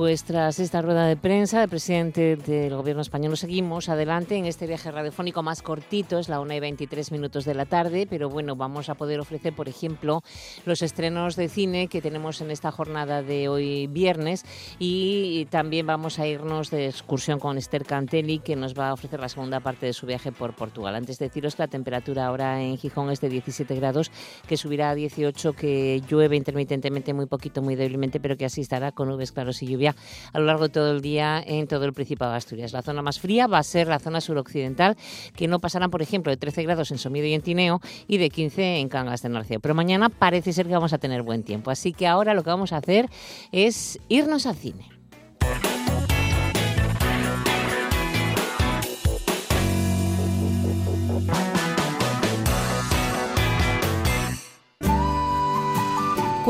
Pues tras esta rueda de prensa del presidente del gobierno español, seguimos adelante en este viaje radiofónico más cortito, es la 1 y 23 minutos de la tarde, pero bueno, vamos a poder ofrecer, por ejemplo, los estrenos de cine que tenemos en esta jornada de hoy viernes y también vamos a irnos de excursión con Esther Cantelli, que nos va a ofrecer la segunda parte de su viaje por Portugal. Antes de deciros que la temperatura ahora en Gijón es de 17 grados, que subirá a 18, que llueve intermitentemente muy poquito, muy débilmente, pero que así estará con nubes claros y lluvia a lo largo de todo el día en todo el Principado de Asturias. La zona más fría va a ser la zona suroccidental, que no pasarán, por ejemplo, de 13 grados en Somido y en Tineo y de 15 en Cangas de Narceo. Pero mañana parece ser que vamos a tener buen tiempo. Así que ahora lo que vamos a hacer es irnos al cine.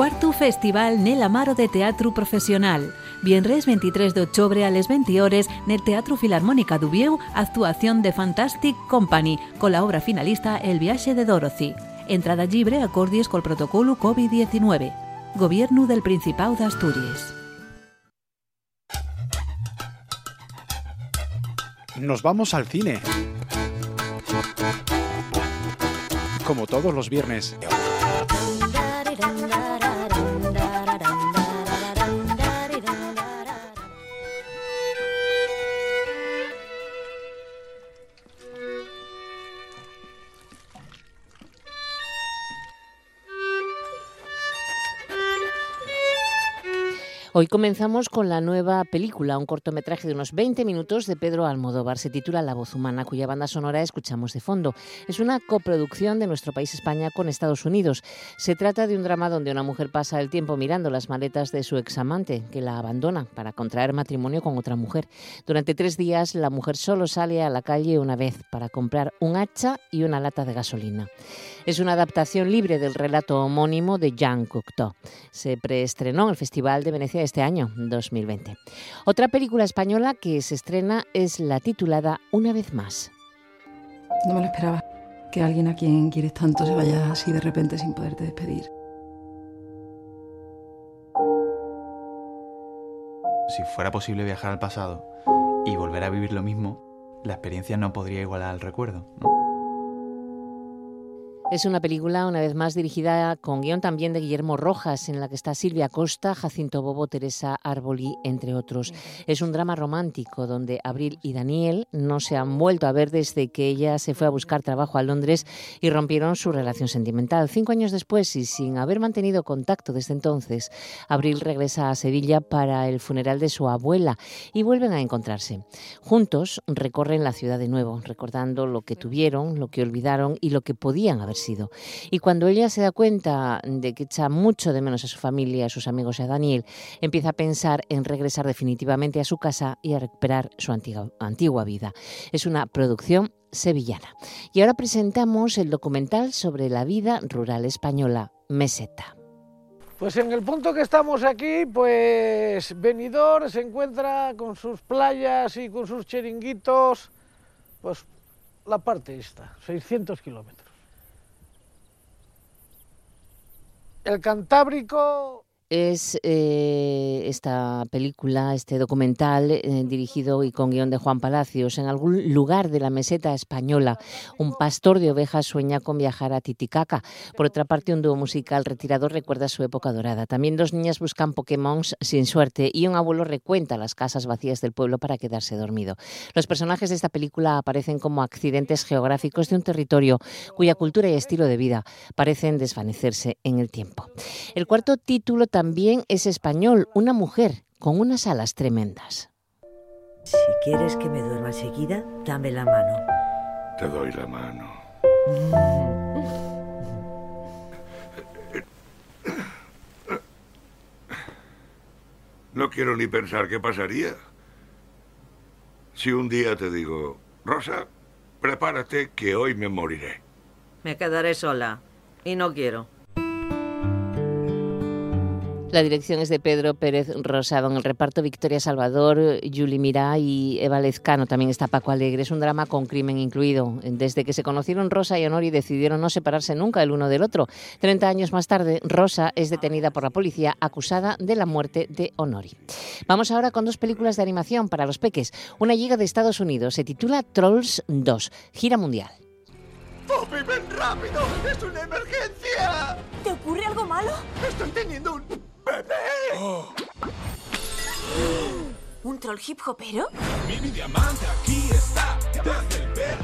Cuarto Festival Nel Amaro de Teatro Profesional. Viernes 23 de octubre a las 20 horas el Teatro Filarmónica Dubieu, actuación de Fantastic Company, con la obra finalista El viaje de Dorothy. Entrada libre acordies el protocolo COVID-19. Gobierno del Principado de Asturias. Nos vamos al cine. Como todos los viernes. Hoy comenzamos con la nueva película, un cortometraje de unos 20 minutos de Pedro Almodóvar. Se titula La voz humana, cuya banda sonora escuchamos de fondo. Es una coproducción de nuestro país España con Estados Unidos. Se trata de un drama donde una mujer pasa el tiempo mirando las maletas de su examante, que la abandona para contraer matrimonio con otra mujer. Durante tres días, la mujer solo sale a la calle una vez para comprar un hacha y una lata de gasolina. Es una adaptación libre del relato homónimo de Jean Cocteau. Se preestrenó en el Festival de Venecia este año, 2020. Otra película española que se estrena es la titulada Una vez más. No me lo esperaba, que alguien a quien quieres tanto se vaya así de repente sin poderte despedir. Si fuera posible viajar al pasado y volver a vivir lo mismo, la experiencia no podría igualar al recuerdo. Es una película, una vez más, dirigida con guion también de Guillermo Rojas, en la que está Silvia Costa, Jacinto Bobo, Teresa Arboli, entre otros. Es un drama romántico donde Abril y Daniel no se han vuelto a ver desde que ella se fue a buscar trabajo a Londres y rompieron su relación sentimental. Cinco años después y sin haber mantenido contacto desde entonces, Abril regresa a Sevilla para el funeral de su abuela y vuelven a encontrarse. Juntos recorren la ciudad de nuevo, recordando lo que tuvieron, lo que olvidaron y lo que podían haber sido. Y cuando ella se da cuenta de que echa mucho de menos a su familia, a sus amigos y a Daniel, empieza a pensar en regresar definitivamente a su casa y a recuperar su antigua, antigua vida. Es una producción sevillana. Y ahora presentamos el documental sobre la vida rural española, Meseta. Pues en el punto que estamos aquí, pues Benidorm se encuentra con sus playas y con sus chiringuitos, pues la parte esta, 600 kilómetros. El Cantábrico es eh, esta película, este documental eh, dirigido y con guion de Juan Palacios. En algún lugar de la meseta española, un pastor de ovejas sueña con viajar a Titicaca. Por otra parte, un dúo musical retirado recuerda su época dorada. También dos niñas buscan Pokémon sin suerte y un abuelo recuenta las casas vacías del pueblo para quedarse dormido. Los personajes de esta película aparecen como accidentes geográficos de un territorio cuya cultura y estilo de vida parecen desvanecerse en el tiempo. El cuarto título es español, una mujer con unas alas tremendas. Si quieres que me duerma seguida, dame la mano. Te doy la mano. No quiero ni pensar qué pasaría. Si un día te digo, Rosa, prepárate que hoy me moriré. Me quedaré sola. Y no quiero. La dirección es de Pedro Pérez Rosado. En el reparto Victoria Salvador, Yuli Mirá y Eva Lezcano. También está Paco Alegre. Es un drama con crimen incluido. Desde que se conocieron Rosa y Honori decidieron no separarse nunca el uno del otro. Treinta años más tarde, Rosa es detenida por la policía acusada de la muerte de Honori. Vamos ahora con dos películas de animación para los peques. Una llega de Estados Unidos. Se titula Trolls 2, gira mundial. ¡Poppy, ven rápido! ¡Es una emergencia! ¿Te ocurre algo malo? Estoy teniendo un bebé. ¿Un troll hip hopero? Mini diamante aquí está.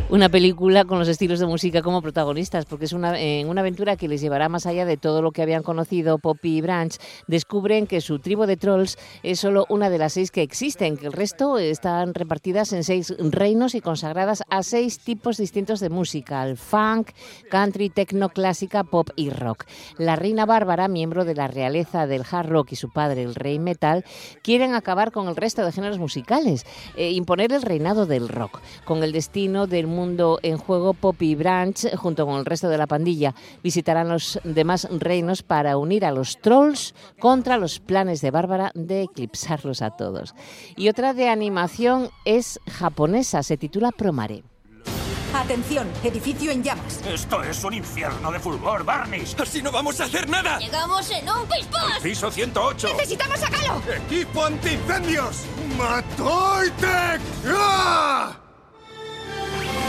Una película con los estilos de música como protagonistas, porque es una, eh, una aventura que les llevará más allá de todo lo que habían conocido Poppy y Branch. Descubren que su tribu de trolls es solo una de las seis que existen, que el resto están repartidas en seis reinos y consagradas a seis tipos distintos de música, el funk, country, techno, clásica, pop y rock. La reina Bárbara, miembro de la realeza del hard rock y su padre, el rey metal, quieren acabar con el resto de géneros musicales, e imponer el reinado del rock. Con el destino del mundo en juego, Poppy Branch, junto con el resto de la pandilla, visitarán los demás reinos para unir a los trolls contra los planes de Bárbara de eclipsarlos a todos. Y otra de animación es japonesa, se titula Promare. Atención, edificio en llamas. Esto es un infierno de fulgor, Barnish. Así no vamos a hacer nada. Llegamos en un pispás. Piso 108. ¡Necesitamos sacarlo! Equipo antiincendios. ¡Matoitec! ¡Ah! Bye.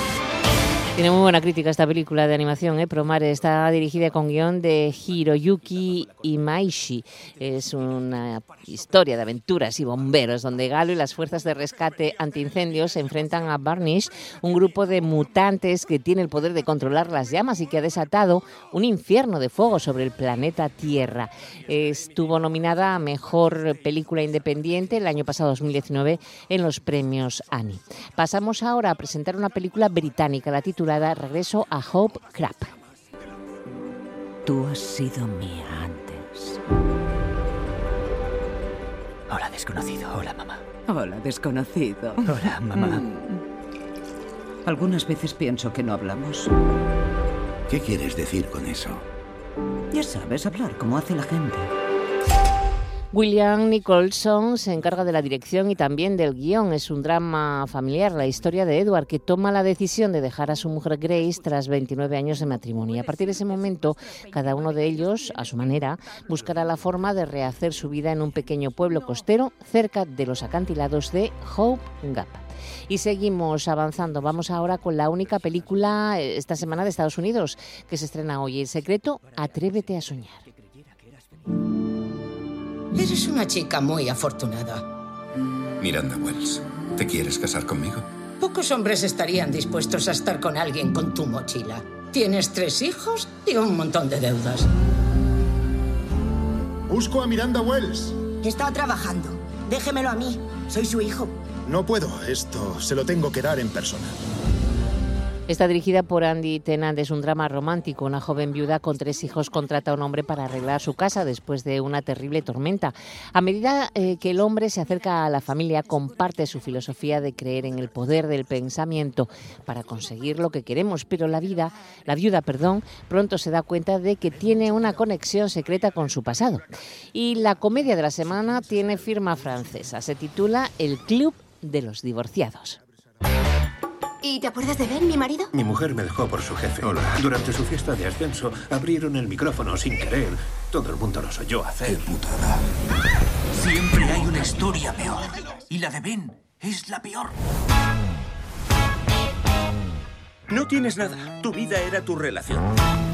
Tiene muy buena crítica esta película de animación, ¿eh? Promare está dirigida con guion de Hiroyuki Imaishi. Es una historia de aventuras y bomberos donde Galo y las fuerzas de rescate antiincendios se enfrentan a Barnish, un grupo de mutantes que tiene el poder de controlar las llamas y que ha desatado un infierno de fuego sobre el planeta Tierra. Estuvo nominada a Mejor Película Independiente el año pasado 2019 en los premios Annie. Pasamos ahora a presentar una película británica, la titulada Regreso a Hope Crap. Tú has sido mía antes. Hola, desconocido. Hola, mamá. Hola, desconocido. Mm. Hola, mamá. Algunas veces pienso que no hablamos. ¿Qué quieres decir con eso? Ya sabes, hablar como hace la gente. William Nicholson se encarga de la dirección y también del guion. Es un drama familiar, la historia de Edward, que toma la decisión de dejar a su mujer Grace tras 29 años de matrimonio. Y a partir de ese momento, cada uno de ellos, a su manera, buscará la forma de rehacer su vida en un pequeño pueblo costero cerca de los acantilados de Hope Gap. Y seguimos avanzando. Vamos ahora con la única película eh, esta semana de Estados Unidos que se estrena hoy. El secreto, Atrévete a soñar. Eres una chica muy afortunada. Miranda Wells, ¿te quieres casar conmigo? Pocos hombres estarían dispuestos a estar con alguien con tu mochila. Tienes tres hijos y un montón de deudas. Busco a Miranda Wells. Está trabajando. Déjemelo a mí. Soy su hijo. No puedo. Esto se lo tengo que dar en persona. Está dirigida por Andy Tennant, es un drama romántico. Una joven viuda con tres hijos contrata a un hombre para arreglar su casa después de una terrible tormenta. A medida eh, que el hombre se acerca a la familia, comparte su filosofía de creer en el poder del pensamiento para conseguir lo que queremos. Pero la vida, la viuda, perdón, pronto se da cuenta de que tiene una conexión secreta con su pasado. Y la comedia de la semana tiene firma francesa. Se titula El Club de los Divorciados. ¿Y te acuerdas de Ben, mi marido? Mi mujer me dejó por su jefe. Hola. Durante su fiesta de ascenso abrieron el micrófono sin querer. Todo el mundo los oyó hacer. Siempre hay una historia peor. Y la de Ben es la peor. No tienes nada. Tu vida era tu relación.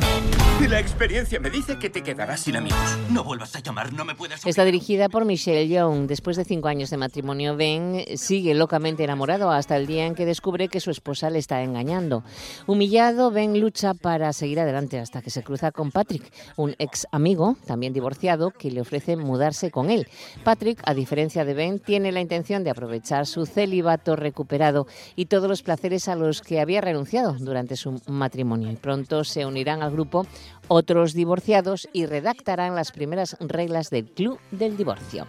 La experiencia me dice que te quedarás sin amigos. No vuelvas a llamar, no me puedes... Está dirigida por Michelle Young. Después de cinco años de matrimonio, Ben sigue locamente enamorado hasta el día en que descubre que su esposa le está engañando. Humillado, Ben lucha para seguir adelante hasta que se cruza con Patrick, un ex amigo, también divorciado, que le ofrece mudarse con él. Patrick, a diferencia de Ben, tiene la intención de aprovechar su celibato recuperado y todos los placeres a los que había renunciado durante su matrimonio. Y pronto se unirán al grupo otros divorciados y redactarán las primeras reglas del Club del Divorcio.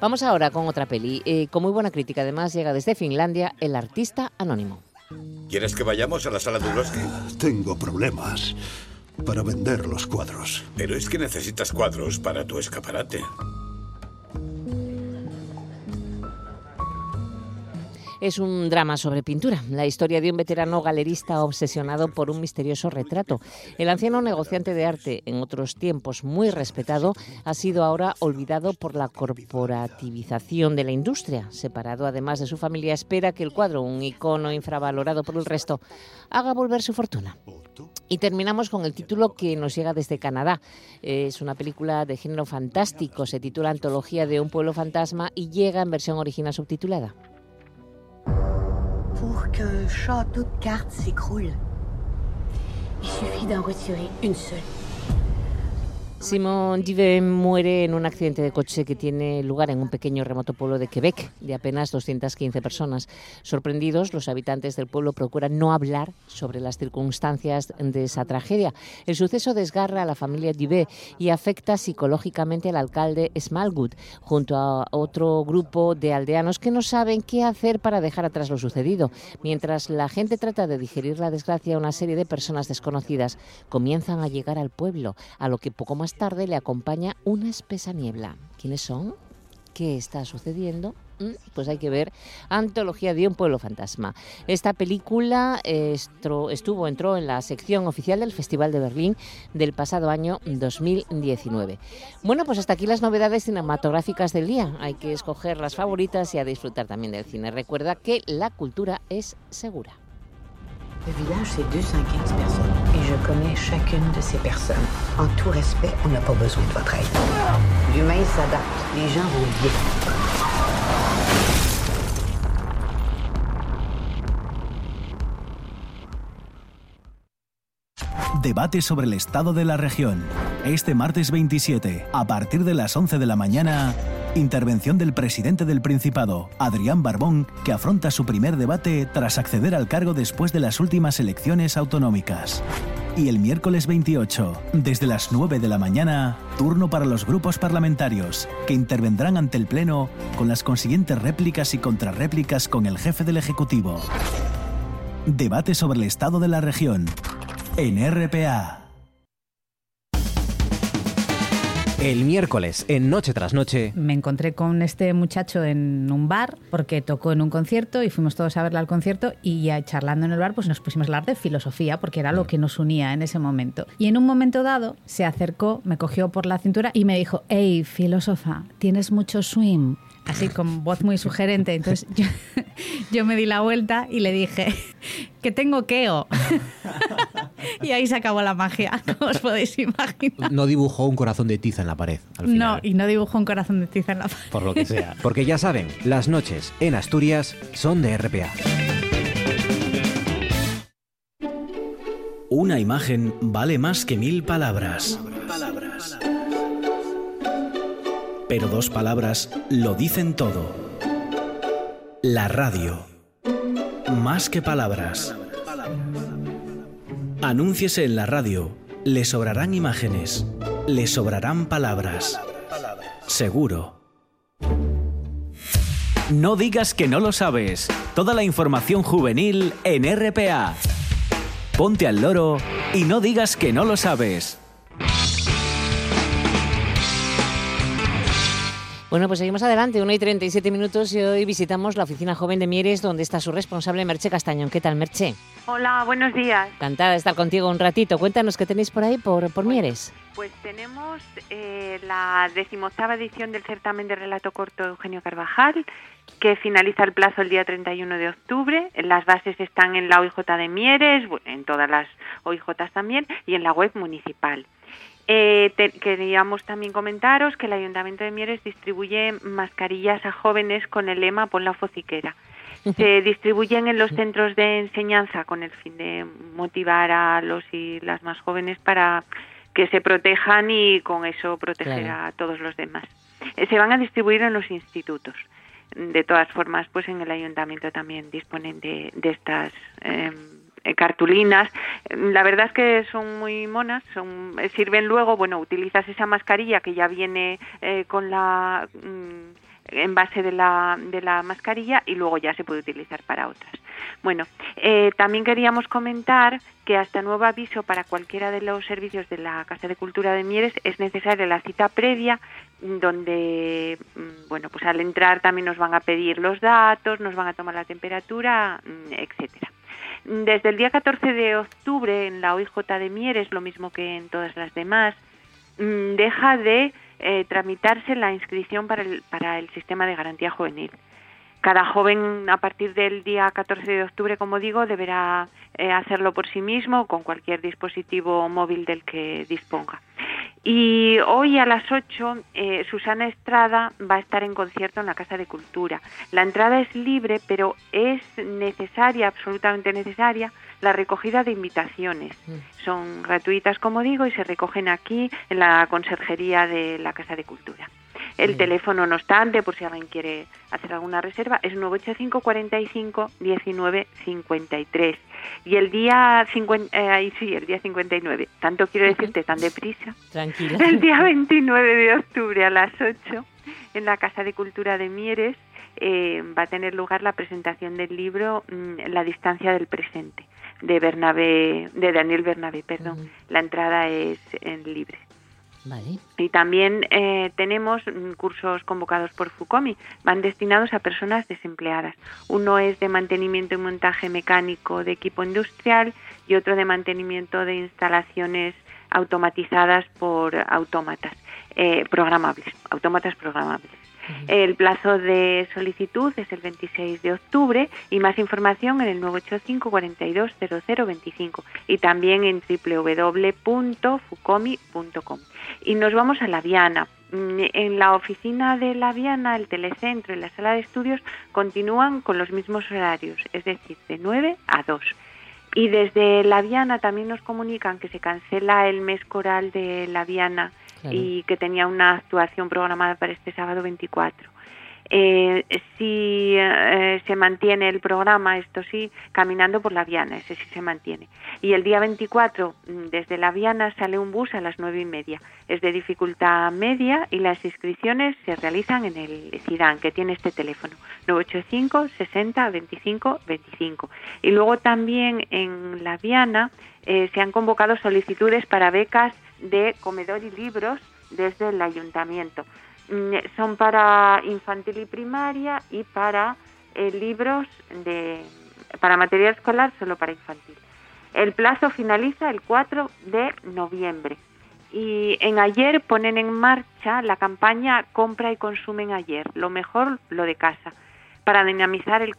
Vamos ahora con otra peli. Eh, con muy buena crítica, además, llega desde Finlandia El Artista Anónimo. ¿Quieres que vayamos a la sala de bosque? Tengo problemas. para vender los cuadros. Pero es que necesitas cuadros para tu escaparate. Es un drama sobre pintura, la historia de un veterano galerista obsesionado por un misterioso retrato. El anciano negociante de arte, en otros tiempos muy respetado, ha sido ahora olvidado por la corporativización de la industria. Separado además de su familia, espera que el cuadro, un icono infravalorado por el resto, haga volver su fortuna. Y terminamos con el título que nos llega desde Canadá. Es una película de género fantástico, se titula Antología de un pueblo fantasma y llega en versión original subtitulada. Qu'un château de cartes s'écroule, il suffit d'en retirer une seule. Simon Dive muere en un accidente de coche que tiene lugar en un pequeño remoto pueblo de Quebec, de apenas 215 personas. Sorprendidos, los habitantes del pueblo procuran no hablar sobre las circunstancias de esa tragedia. El suceso desgarra a la familia Dive y afecta psicológicamente al alcalde Smallwood, junto a otro grupo de aldeanos que no saben qué hacer para dejar atrás lo sucedido. Mientras la gente trata de digerir la desgracia, una serie de personas desconocidas comienzan a llegar al pueblo, a lo que poco más tarde le acompaña una espesa niebla. ¿Quiénes son? ¿Qué está sucediendo? Mm, Pues hay que ver Antología de un pueblo fantasma. Esta película estuvo, entró en la sección oficial del Festival de Berlín del pasado año 2019. Bueno, pues hasta aquí las novedades cinematográficas del día. Hay que escoger las favoritas y a disfrutar también del cine. Recuerda que la cultura es segura. Le village, c'est 215 personnes. Et je connais chacune de ces personnes. En tout respect, on n'a pas besoin de votre aide. L'humain s'adapte. Les gens vont bien. Debate sobre el estado de la región. Este martes 27, a partir de las 11 de la mañana, intervención del presidente del Principado, Adrián Barbón, que afronta su primer debate tras acceder al cargo después de las últimas elecciones autonómicas. Y el miércoles 28, desde las 9 de la mañana, turno para los grupos parlamentarios, que intervendrán ante el Pleno con las consiguientes réplicas y contrarréplicas con el jefe del Ejecutivo. Debate sobre el estado de la región. En RPA. El miércoles, en Noche tras Noche, Me encontré con este muchacho en un bar porque tocó en un concierto y fuimos todos a verle al concierto y ya charlando en el bar pues nos pusimos a hablar de filosofía porque era lo que nos unía en ese momento. Y en un momento dado se acercó, me cogió por la cintura y me dijo, hey, filósofa, tienes mucho swing. Así con voz muy sugerente. Entonces yo, yo me di la vuelta y le dije que tengo keo. y ahí se acabó la magia, como os podéis imaginar. no dibujó un corazón de tiza en la pared, al final, No, y no dibujó un corazón de tiza en la pared. por lo que sea. Porque ya saben, las noches en Asturias son de RPA. Una imagen vale más que mil palabras. Pero dos palabras lo dicen todo. La radio. Más que palabras. Anúnciese en la radio. Le sobrarán imágenes. Le sobrarán palabras. Seguro. No digas que no lo sabes. Toda la información juvenil en RPA. Ponte al loro y no digas que no lo sabes. Bueno, pues seguimos adelante, 1 y 37 minutos y hoy visitamos la oficina joven de Mieres donde está su responsable Merche Castañón. ¿Qué tal, Merche? Hola, buenos días. Encantada de estar contigo un ratito. Cuéntanos qué tenéis por ahí, por, por Mieres. Pues tenemos eh, la decimoctava edición del certamen de relato corto Eugenio Carvajal, que finaliza el plazo el día 31 de octubre. Las bases están en la OIJ de Mieres, en todas las OIJs también, y en la web municipal. Eh, te- queríamos también comentaros que el Ayuntamiento de Mieres distribuye mascarillas a jóvenes con el lema Pon la fociquera. Se distribuyen en los centros de enseñanza con el fin de motivar a los y las más jóvenes para que se protejan y con eso proteger Claro. a todos los demás. Eh, Se van a distribuir en los institutos. De todas formas, pues en el ayuntamiento también disponen de, de estas eh, eh, cartulinas. La verdad es que son muy monas, son, eh, sirven luego, bueno, utilizas esa mascarilla que ya viene eh, con la mm, envase de la, de la mascarilla y luego ya se puede utilizar para otras. Bueno, eh, también queríamos comentar que hasta nuevo aviso para cualquiera de los servicios de la Casa de Cultura de Mieres es necesaria la cita previa donde, mm, bueno, pues al entrar también nos van a pedir los datos, nos van a tomar la temperatura, mm, etcétera. Desde el día 14 de octubre en la OIJ de Mieres, lo mismo que en todas las demás, mm, deja de eh, tramitarse la inscripción para el, para el sistema de garantía juvenil. Cada joven a partir del día 14 de octubre, como digo, deberá eh, hacerlo por sí mismo con cualquier dispositivo móvil del que disponga. Y hoy a las 8 eh, Susana Estrada va a estar en concierto en la Casa de Cultura. La entrada es libre, pero es necesaria, absolutamente necesaria, la recogida de invitaciones. Mm. Son gratuitas, como digo, y se recogen aquí en la Conserjería de la Casa de Cultura. El teléfono, no obstante, por si alguien quiere hacer alguna reserva, es 985 45 19 53. Y el día, 50, eh, sí, el día 59, tanto quiero decirte tan deprisa. Tranquila. El día 29 de octubre a las 8, en la Casa de Cultura de Mieres, eh, va a tener lugar la presentación del libro mm, La distancia del presente de Bernabé, de Daniel Bernabé, perdón. La entrada es en libre. Y también eh, tenemos cursos convocados por FUCOMI, van destinados a personas desempleadas. Uno es de mantenimiento y montaje mecánico de equipo industrial y otro de mantenimiento de instalaciones automatizadas por autómatas eh, programables, autómatas programables. El plazo de solicitud es el 26 de octubre y más información en el 985 42 0025 y también en www.fucomi.com. Y nos vamos a La Viana. Mm, en la oficina de La Viana, el telecentro y la sala de estudios continúan con los mismos horarios, es decir, de 9 a 2. Y desde La Viana también nos comunican que se cancela el mes coral de La Viana y que tenía una actuación programada para este sábado 24. Eh, si eh, se mantiene el programa, esto sí, caminando por la Viana, ese sí se mantiene. Y el día 24, mm, desde la Viana sale un bus a las nueve y media. Es de dificultad media y las inscripciones se realizan en el CIDAN, que tiene este teléfono, 985 60 25 25. Y luego también en la Viana eh, se han convocado solicitudes para becas de comedor y libros desde el ayuntamiento. Mm, son para infantil y primaria y para eh, libros de para material escolar solo para infantil. El plazo finaliza el 4 de noviembre y en ayer ponen en marcha la campaña compra y consumen ayer, lo mejor lo de casa para dinamizar el,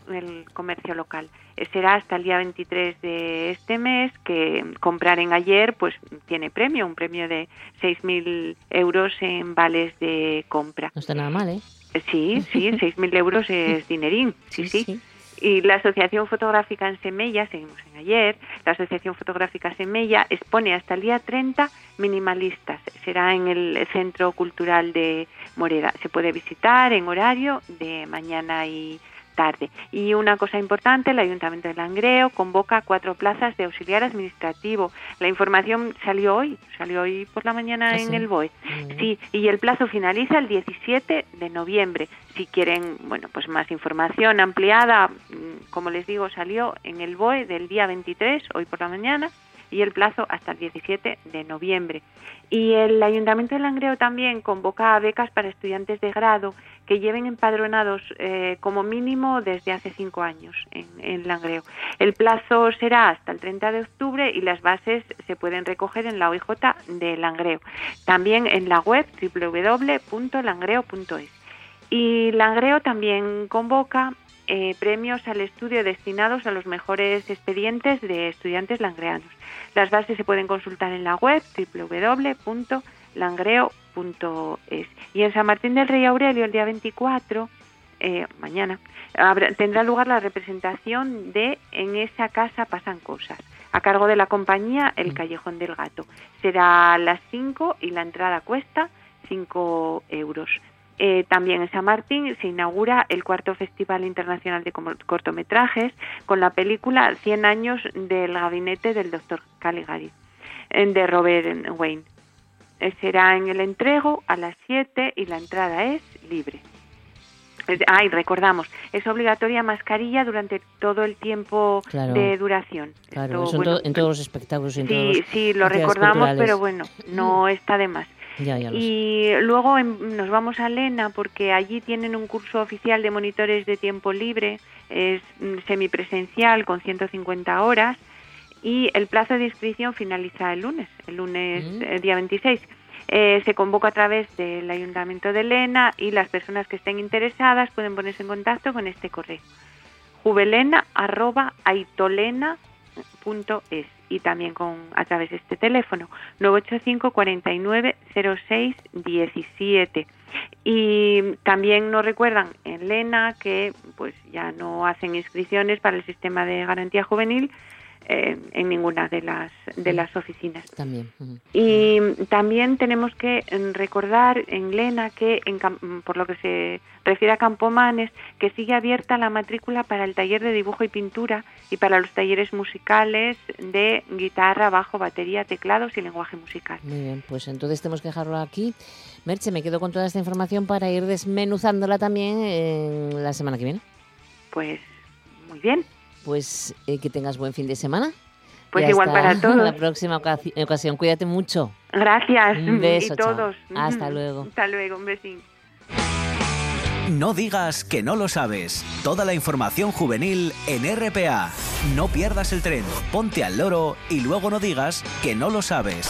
comercio local. Será hasta el día 23 de este mes que comprar en ayer pues tiene premio, un premio de 6.000 euros en vales de compra. No está nada mal, ¿eh? eh sí, sí, 6.000 euros es dinerín, sí. sí. Y la Asociación Fotográfica en Semella, seguimos en ayer, la Asociación Fotográfica Semella expone hasta el día 30 minimalistas. Será en el Centro Cultural de Moreda. Se puede visitar en horario de mañana y tarde. Y una cosa importante, el Ayuntamiento de Langreo convoca cuatro plazas de auxiliar administrativo. La información salió hoy, salió hoy por la mañana ¿Ah, en sí? el BOE. Sí, y el plazo finaliza el 17 de noviembre. Si quieren, bueno, pues más información ampliada, mm, como les digo, salió en el BOE del día 23, hoy por la mañana, y el plazo hasta el 17 de noviembre. Y el Ayuntamiento de Langreo también convoca becas para estudiantes de grado que lleven empadronados eh, como mínimo desde hace cinco años en, en, Langreo. El plazo será hasta el 30 de octubre y las bases se pueden recoger en la OIJ de Langreo. También en la web www.langreo.es. Y Langreo también convoca eh, premios al estudio destinados a los mejores expedientes de estudiantes langreanos. Las bases se pueden consultar en la web www.langreo.es. Y en San Martín del Rey Aurelio, el día 24, eh, mañana, habrá, tendrá lugar la representación de En esa casa pasan cosas, a cargo de la compañía El Callejón del Gato. Será a las 5 y la entrada cuesta 5 euros. Eh, también en San Martín se inaugura el cuarto Festival Internacional de Cortometrajes con la película 100 años del gabinete del doctor Caligari de Robert Wayne. Eh, será en el entrego a las 7 y la entrada es libre. Ah, y recordamos, es obligatoria mascarilla durante todo el tiempo Claro. de duración. Claro, Esto, eso en, bueno, to- en todos los espectáculos en sí, todos sí, lo recordamos, culturales. pero bueno, no está de más. Ya, ya lo sé. Y luego en- nos vamos a Lena porque allí tienen un curso oficial de monitores de tiempo libre, es mm, semipresencial con 150 horas. Y el plazo de inscripción finaliza el lunes, el lunes eh, día 26. Eh, se convoca a través del Ayuntamiento de Lena y las personas que estén interesadas pueden ponerse en contacto con este correo. juvelena@aitolena.es y también con a través de este teléfono 985 49 06 17 y también nos recuerdan en Lena que pues ya no hacen inscripciones para el sistema de garantía juvenil eh, en ninguna de las de las oficinas También. y también tenemos que recordar en Lena que, en por lo que se refiere a Campomanes, que sigue abierta la matrícula para el taller de dibujo y pintura y para los talleres musicales de guitarra, bajo, batería, teclados y lenguaje musical. Muy bien, pues entonces tenemos que dejarlo aquí. Merche, me quedo con toda esta información para ir desmenuzándola también en la semana que viene. Pues muy bien. Pues eh, que tengas buen fin de semana. Pues Y igual para todos. La próxima ocasi- ocasión. Cuídate mucho. Gracias. Un beso, y chao. todos. Hasta luego. Hasta luego, un besín. No digas que no lo sabes. Toda la información juvenil en RPA. No pierdas el tren, ponte al loro y luego no digas que no lo sabes.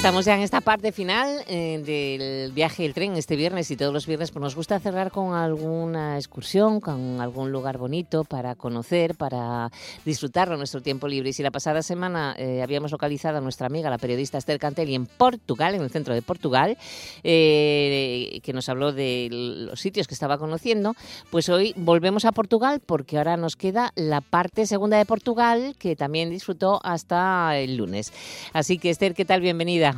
Estamos ya en esta parte final eh, del viaje del tren este viernes y todos los viernes pues nos gusta cerrar con alguna excursión, con algún lugar bonito para conocer, para disfrutar de nuestro tiempo libre. Y si la pasada semana eh, habíamos localizado a nuestra amiga, la periodista Esther Cantelli, en Portugal, en el centro de Portugal, eh, que nos habló de los sitios que estaba conociendo, pues hoy volvemos a Portugal porque ahora nos queda la parte segunda de Portugal que también disfrutó hasta el lunes. Así que Esther, ¿qué tal? Bienvenida.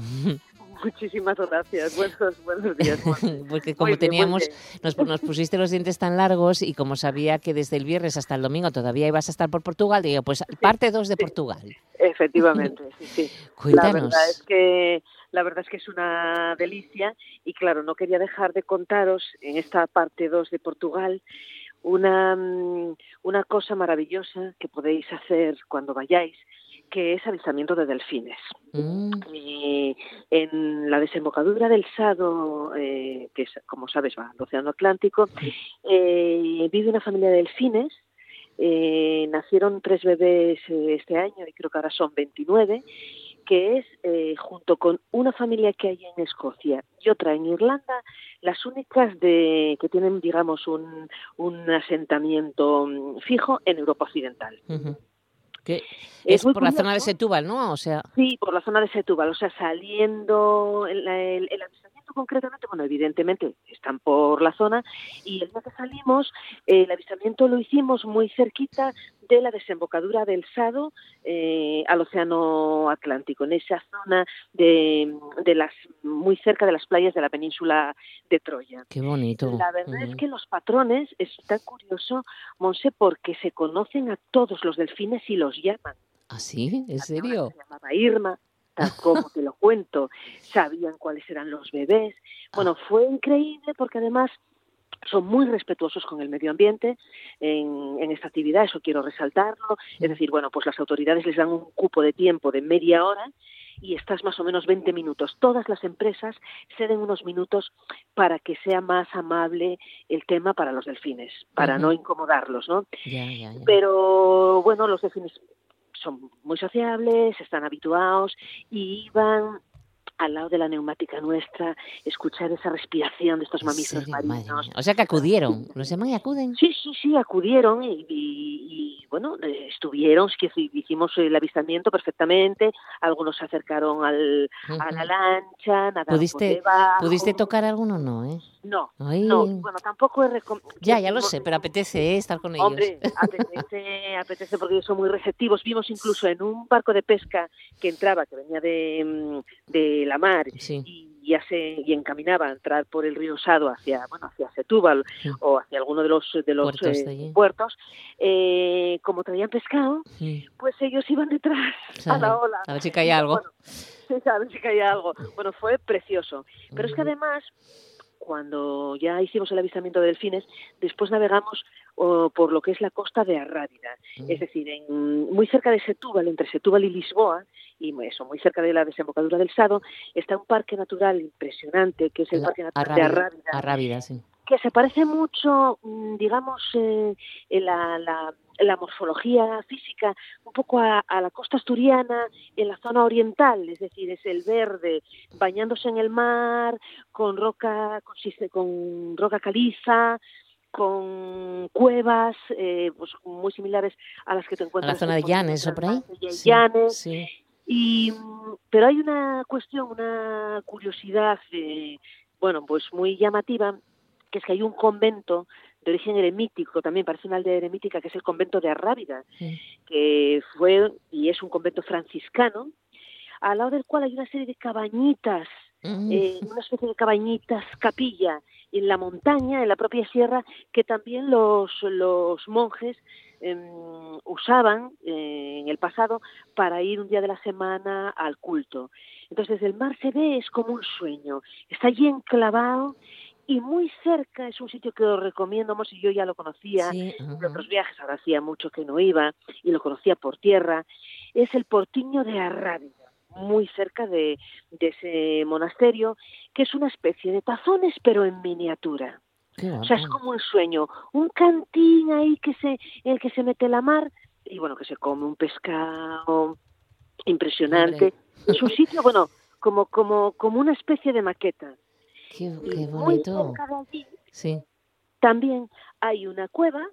Muchísimas gracias. Buenos, buenos días. Juan. Porque como bien, teníamos, nos, nos pusiste los dientes tan largos y como sabía que desde el viernes hasta el domingo todavía ibas a estar por Portugal, digo, pues parte 2 de Portugal. Efectivamente, sí, sí. La Cuéntanos. verdad es que la verdad es que es una delicia y claro, no quería dejar de contaros en esta parte 2 de Portugal una mm, una cosa maravillosa que podéis hacer cuando vayáis, que es avistamiento de delfines. Mm, Eh, en la desembocadura del Sado, eh, que es, como sabes va al Océano Atlántico, eh, vive una familia de delfines. Eh, nacieron tres bebés eh, este año y creo que ahora son 29, que es, eh, junto con una familia que hay en Escocia y otra en Irlanda, las únicas de, que tienen, digamos, un, un asentamiento mm, fijo en Europa Occidental. Que Es es por la zona de curioso. Setúbal, ¿no? O sea, Sí, por la zona de Setúbal, o sea, saliendo el, el, el concretamente, bueno, evidentemente están por la zona y el día que salimos, eh, el avistamiento lo hicimos muy cerquita de la desembocadura del Sado eh, al Océano Atlántico, en esa zona de, de las muy cerca de las playas de la península de Troya. qué bonito. La verdad es que los patrones es tan curioso, Monse, porque se conocen a todos los delfines y los llaman ¿Ah, sí? ¿En serio? se llamaba Irma, tal como te lo cuento, sabían cuáles eran los bebés. Bueno, fue increíble porque además son muy respetuosos con el medio ambiente en, en esta actividad, eso quiero resaltarlo. Es decir, bueno, pues las autoridades les dan un cupo de tiempo de media hora y estás más o menos 20 minutos. Todas las empresas ceden unos minutos para que sea más amable el tema para los delfines, para no incomodarlos, ¿no? Pero bueno, los delfines son muy sociables, están habituados y iban al lado de la neumática nuestra, escuchar esa respiración de estos mamíferos marinos. O sea que acudieron. ¿Los llaman y acuden? Sí, sí, sí, acudieron y, y- y, bueno, eh, estuvieron, es hicimos el avistamiento perfectamente, algunos se acercaron al, a la lancha, por ¿Pudiste, debajo. ¿Pudiste tocar alguno? No, ¿eh? No, Ay. no, bueno, tampoco recom- Ya, ya lo sé, pero apetece ¿eh? estar con ellos. Hombre, apetece, apetece porque ellos son muy receptivos. Vimos incluso en un barco de pesca que entraba, que venía de, mm, de la mar y ya se y encaminaba a entrar por el río Sado hacia bueno hacia Setúbal o hacia alguno de los de los Puertos eh, puertos eh, como traían pescado Sí. pues ellos iban detrás a la ola A ver si caía algo. A ver si caía algo. Bueno, fue precioso. Pero es que además, cuando ya hicimos el avistamiento de delfines, después navegamos oh, por lo que es la costa de Arrábida. Es decir, en, muy cerca de Setúbal, entre Setúbal y Lisboa, y eso, muy cerca de la desembocadura del Sado, está un parque natural impresionante, que es el La- Parque Natural de Arrábida Arrábida, sí. Que se parece mucho, mm, digamos, eh, en la, la- la morfología física, un poco a, a la costa asturiana, en la zona oriental, es decir, es el verde bañándose en el mar, con roca, con, con roca caliza, con cuevas, eh, pues muy similares a las que te A encuentras la zona de Llanes o por ahí. y en Sí, Llanes. sí. Y, pero hay una cuestión, una curiosidad, eh, bueno, pues muy llamativa, que es que hay un convento de origen eremítico, también parece una aldea eremítica, que es el convento de Arrábida, que fue y es un convento franciscano, al lado del cual hay una serie de cabañitas, eh, una especie de cabañitas capilla en la montaña, en la propia sierra, que también los, los monjes em, usaban eh, en el pasado para ir un día de la semana al culto. Entonces desde el mar se ve, es como un sueño, está allí enclavado y muy cerca, es un sitio que os recomiendo, y yo ya lo conocía Sí, de otros viajes, ahora hacía mucho que no iba y lo conocía por tierra, es el Portiño de Arrábida muy cerca de, de ese monasterio, que es una especie de tazones, pero en miniatura. O sea, es como un sueño, un cantín ahí que se, en el que se mete la mar y bueno, que se come un pescado impresionante. Es un sitio, bueno, como, como, como una especie de maqueta. Qué, qué muy bonito. cerca de allí Sí. también hay una cueva,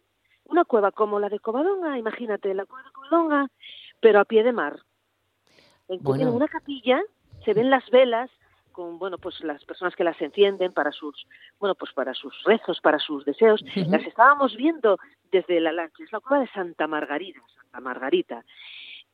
una cueva como la de Covadonga, imagínate, la cueva de Covadonga, pero a pie de mar. En Bueno. una capilla, se ven las velas con bueno pues las personas que las encienden para sus bueno pues para sus rezos para sus deseos las estábamos viendo desde la lancha es la cueva de Santa Margarita Santa Margarita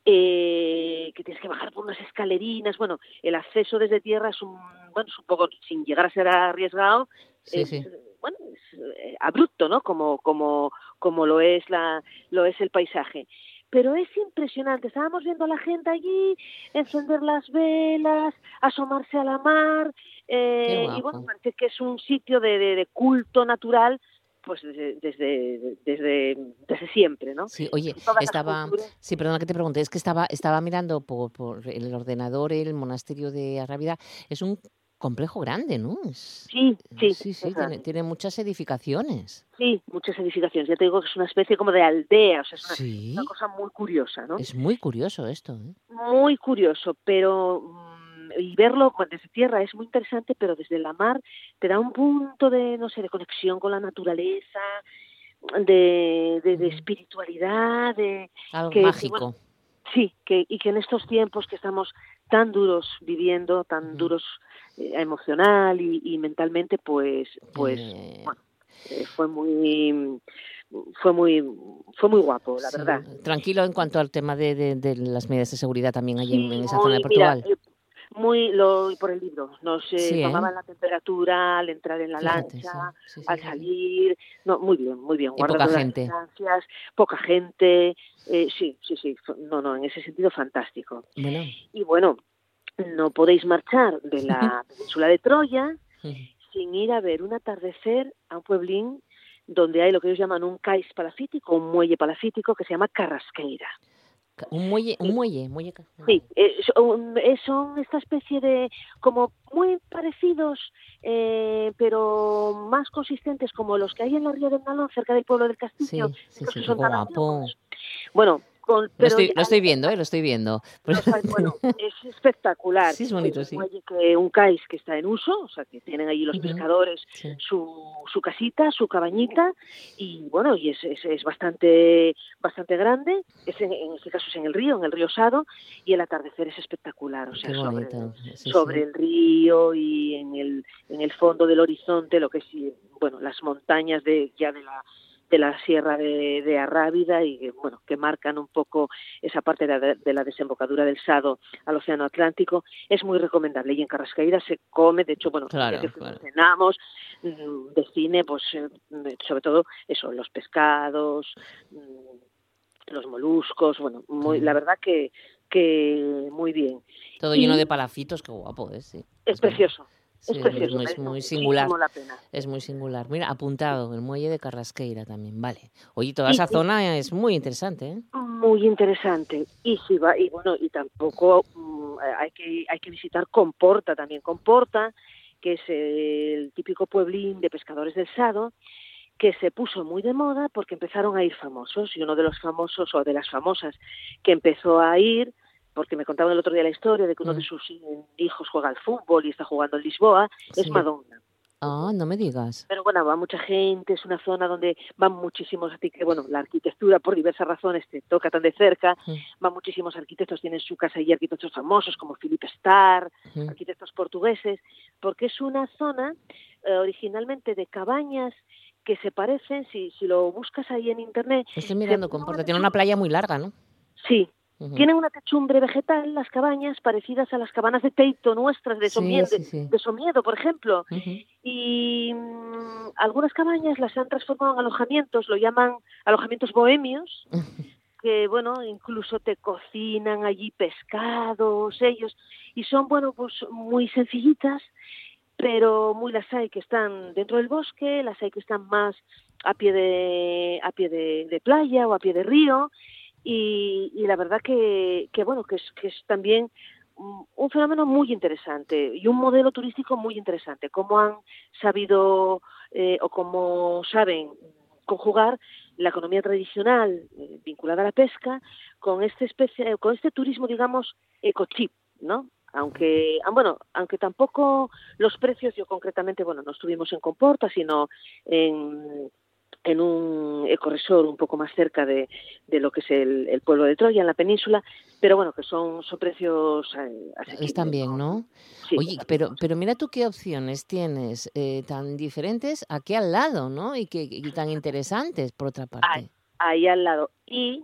eh, que tienes que bajar por unas escalerinas bueno el acceso desde tierra es un bueno es un poco sin llegar a ser arriesgado Sí, es, sí. bueno es, eh, abrupto no como como como lo es la lo es el paisaje pero es impresionante. Estábamos viendo a la gente allí encender las velas, asomarse a la mar, eh, y bueno, parece que es un sitio de, de- de culto natural, pues desde, desde, desde, desde siempre, ¿no? Sí, oye, estaba, sí, perdona que te pregunte, es que estaba, estaba mirando por, por el ordenador el monasterio de Arrábida, es un complejo grande, ¿no? Es- Sí, sí, sí, sí, tiene, muchas edificaciones. Sí, muchas edificaciones. Ya te digo que es una especie como de aldea, o sea, es una, Sí. una cosa muy curiosa, ¿no? Es muy curioso esto, ¿eh? muy curioso, pero mm, y verlo desde tierra es muy interesante, pero desde la mar te da un punto de, no sé, de conexión con la naturaleza, de, de, de espiritualidad, de Algo que- que, mágico. bueno, sí, que y que en estos tiempos que estamos tan duros viviendo, tan duros eh, emocional y, y mentalmente, pues, pues, bueno, eh, fue muy, fue muy, fue muy guapo, la Sí, verdad. Tranquilo en cuanto al tema de, de- de las medidas de seguridad también allí en, en esa zona de mira, Portugal. eh, muy lo por el libro. Nos eh, Sí, ¿eh? tomaban la temperatura al entrar en la Fíjate, lancha, sí, sí, al salir. No, muy bien, muy bien. Y poca guardando las gente. distancias, poca gente. eh, sí, sí, sí. No, no, en ese sentido fantástico. Bueno, Y bueno, no podéis marchar de la península de Troya sin ir a ver un atardecer a un pueblín donde hay lo que ellos llaman un cais palafítico, un muelle palafítico que se llama Carrasqueira. Un muelle, un muelle, muelle Sí, eh, son, son esta especie de, como muy parecidos, eh, pero más consistentes como los que hay en la Ría del Nalón, cerca del pueblo del Castillo. Sí, sí, sí, son antiguos. Bueno, Con, Lo pero estoy, ya- lo estoy viendo, ¿eh? Lo estoy viendo. Bueno, es espectacular. Sí, es bonito, un sí. que- un cais que está en uso, o sea, que tienen allí los pescadores Sí. su, su casita, su cabañita, y bueno, y es, es, es bastante bastante grande. Es en, en este caso es en el río, en el río Sado, y el atardecer es espectacular, o sea, sobre, sí, sobre sí. el río y en el, en el fondo del horizonte, lo que es, bueno, las montañas de ya de la de la sierra de, de Arrábida y que, bueno que marcan un poco esa parte de, la- de la desembocadura del Sado al Océano Atlántico. Es muy recomendable y en Carrascaída se come de hecho bueno Claro, que cenamos mm, de cine pues eh, sobre todo eso los pescados mm, los moluscos bueno muy la verdad que que muy bien. Todo lleno de palafitos, qué guapo sí. es precioso Sí, es muy- es singular. la pena. Es muy singular. Mira, apuntado, el muelle de Carrasqueira también, vale. Oye, toda Y- esa y- zona es muy interesante, ¿eh? muy interesante y si va y bueno y tampoco mm, hay que hay que visitar Comporta también Comporta que es el típico pueblín de pescadores del Sado que se puso muy de moda porque empezaron a ir famosos y uno de los famosos o de las famosas que empezó a ir porque me contaban el otro día la historia de que uno de Mm. sus hijos juega al fútbol y está jugando en Lisboa es. Madonna Ah, no me digas. pero bueno, va mucha gente, es una zona donde van muchísimos, así que bueno, la arquitectura por diversas razones te toca tan de cerca, Mm. van muchísimos arquitectos, tienen su casa allí arquitectos famosos como Philip Starr, Mm. arquitectos portugueses, porque es una zona eh, originalmente de cabañas que se parecen, si, si lo buscas ahí en internet, Estoy mirando, comporta. Tiene una playa muy larga, ¿no? sí, Tienen una techumbre vegetal, las cabañas, parecidas a las cabanas de Teito nuestras, de Sí, Somiedo, sí, sí. de Somiedo, por ejemplo. Y mm, algunas cabañas las han transformado en alojamientos, lo llaman alojamientos bohemios, que bueno, incluso te cocinan allí pescados, ellos, y son bueno, pues muy sencillitas, pero muy las hay que están dentro del bosque, las hay que están más a pie de a pie de, de playa o a pie de río y, y la verdad que, que bueno que es, que es también un fenómeno muy interesante y un modelo turístico muy interesante. Cómo han sabido eh, o cómo saben conjugar la economía tradicional eh, vinculada a la pesca con este especie con este turismo digamos ecochip no aunque ah, bueno aunque tampoco los precios yo concretamente bueno no estuvimos en Comporta sino en en un ecoresort un poco más cerca de, de lo que es el, el pueblo de Troya, en la península, pero bueno, que son, son precios eh, asequibles. Están bien, ¿no? Sí, Oye, pero, pero mira tú qué opciones tienes eh, tan diferentes aquí al lado, ¿no? Y, que, y tan interesantes, por otra parte. ahí, ahí al lado. Y,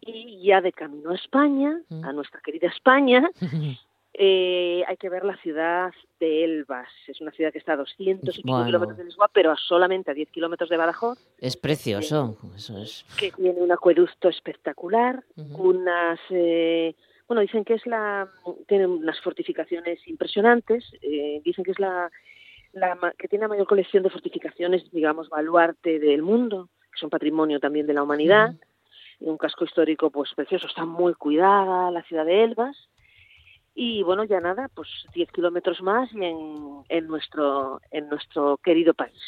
y ya de camino a España, Mm. a nuestra querida España, eh, hay que ver la ciudad de Elvas. Es una ciudad que está a 200 y Bueno. kilómetros de Lisboa, pero a solamente a 10 kilómetros de Badajoz. Es precioso, eso es. que tiene un acueducto espectacular, unas, eh, bueno, dicen que es la, tiene unas fortificaciones impresionantes, eh, dicen que es la, que tiene la mayor colección de fortificaciones, digamos, baluarte del mundo, que son patrimonio también de la humanidad, y un casco histórico, pues precioso, está muy cuidada la ciudad de Elvas, y bueno, ya nada, pues 10 kilómetros más y en, en nuestro, en nuestro querido país.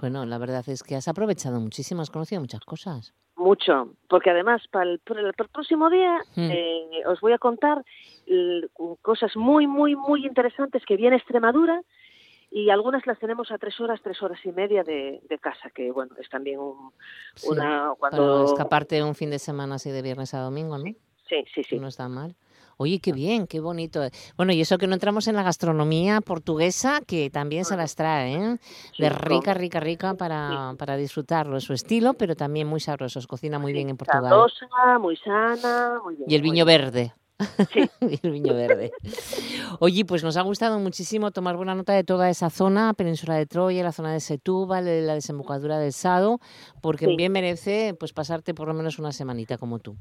Bueno, la verdad es que has aprovechado muchísimo, has conocido muchas cosas. Mucho, porque además para el, para próximo día eh, os voy a contar cosas muy, muy, muy interesantes que viene Extremadura y algunas las tenemos a tres horas, tres horas y media de, de casa, que bueno, es también un, Sí, una... Para Cuando... escaparte un fin de semana así de viernes a domingo, ¿no? Sí, sí, sí. No está mal. Oye, qué bien, qué bonito. Bueno, y eso que no entramos en la gastronomía portuguesa, que también se las trae, ¿eh? De rica, rica, rica para, para disfrutarlo. Su estilo, pero también muy sabrosos. Cocina muy bien en Portugal. Sabrosa, muy sana, muy bien. Y el viño verde. y el viño verde. Oye, pues nos ha gustado muchísimo tomar buena nota de toda esa zona, Península de Troya, la zona de Setúbal, la desembocadura del Sado, porque Sí. bien merece pues pasarte por lo menos una semanita como tú.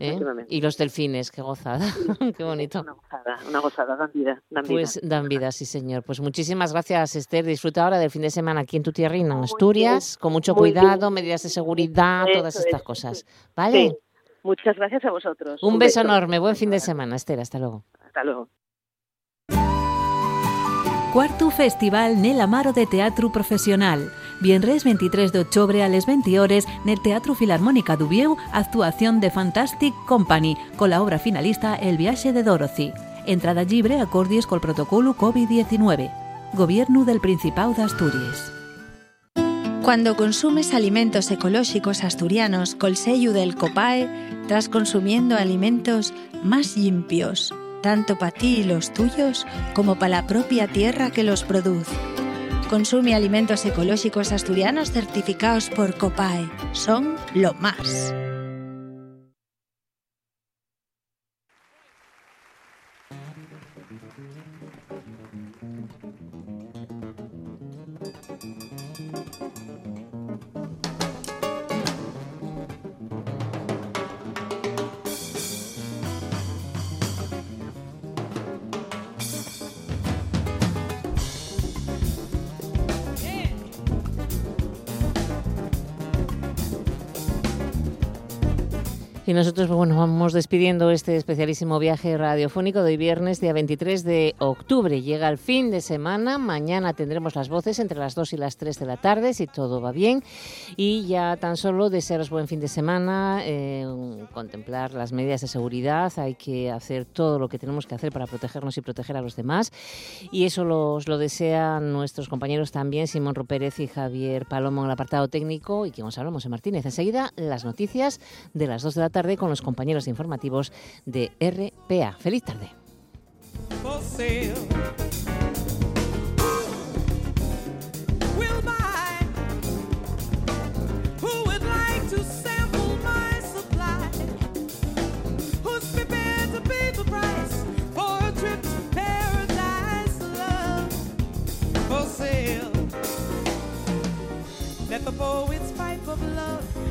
¿eh? Y los delfines, qué gozada, qué bonito. Una gozada, una gozada, dan vida, dan vida. Pues dan vida, sí señor. Pues muchísimas gracias, Esther. Disfruta ahora del fin de semana aquí en tu tierrina, en Asturias, con mucho bien. cuidado, medidas de seguridad, todas estas es. cosas. ¿Vale? Sí. Muchas gracias a vosotros. Un, beso enorme, buen fin de semana, Esther, hasta luego. Hasta luego. Cuarto Festival Nel Amaro de Teatro Profesional. Vienres 23 de octubre a les 20 hores el Teatro Filarmónica Dubieu actuación de Fantastic Company con la obra finalista El viaje de Dorothy. Entrada libre acordies col protocolo COVID-19. Gobierno del Principado de Asturias. Cuando consumes alimentos ecológicos asturianos col sello del COPAE, estás consumiendo alimentos más limpios, tanto para ti y los tuyos como para la propia tierra que los produce. Consume alimentos ecológicos asturianos certificados por COPAE. Son lo más. Y nosotros, pues, bueno, vamos despidiendo este especialísimo viaje radiofónico de hoy viernes, día 23 de octubre. Llega el fin de semana, mañana tendremos las voces entre las 2 y las 3 de la tarde, si todo va bien. Y ya tan solo desearos buen fin de semana, eh, contemplar las medidas de seguridad, hay que hacer todo lo que tenemos que hacer para protegernos y proteger a los demás. Y eso los, lo desean nuestros compañeros también, Simón Rupérez y Javier Palomo en el apartado técnico, y que hablamos en Martínez. Enseguida, las noticias de las 2 de la tarde tarde con los compañeros informativos de RPA. Feliz tarde. The poets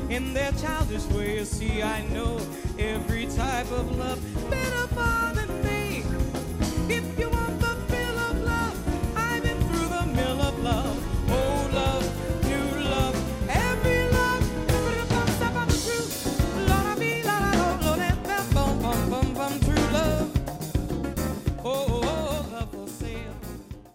in their childish way. See, I know every type of love. Been upon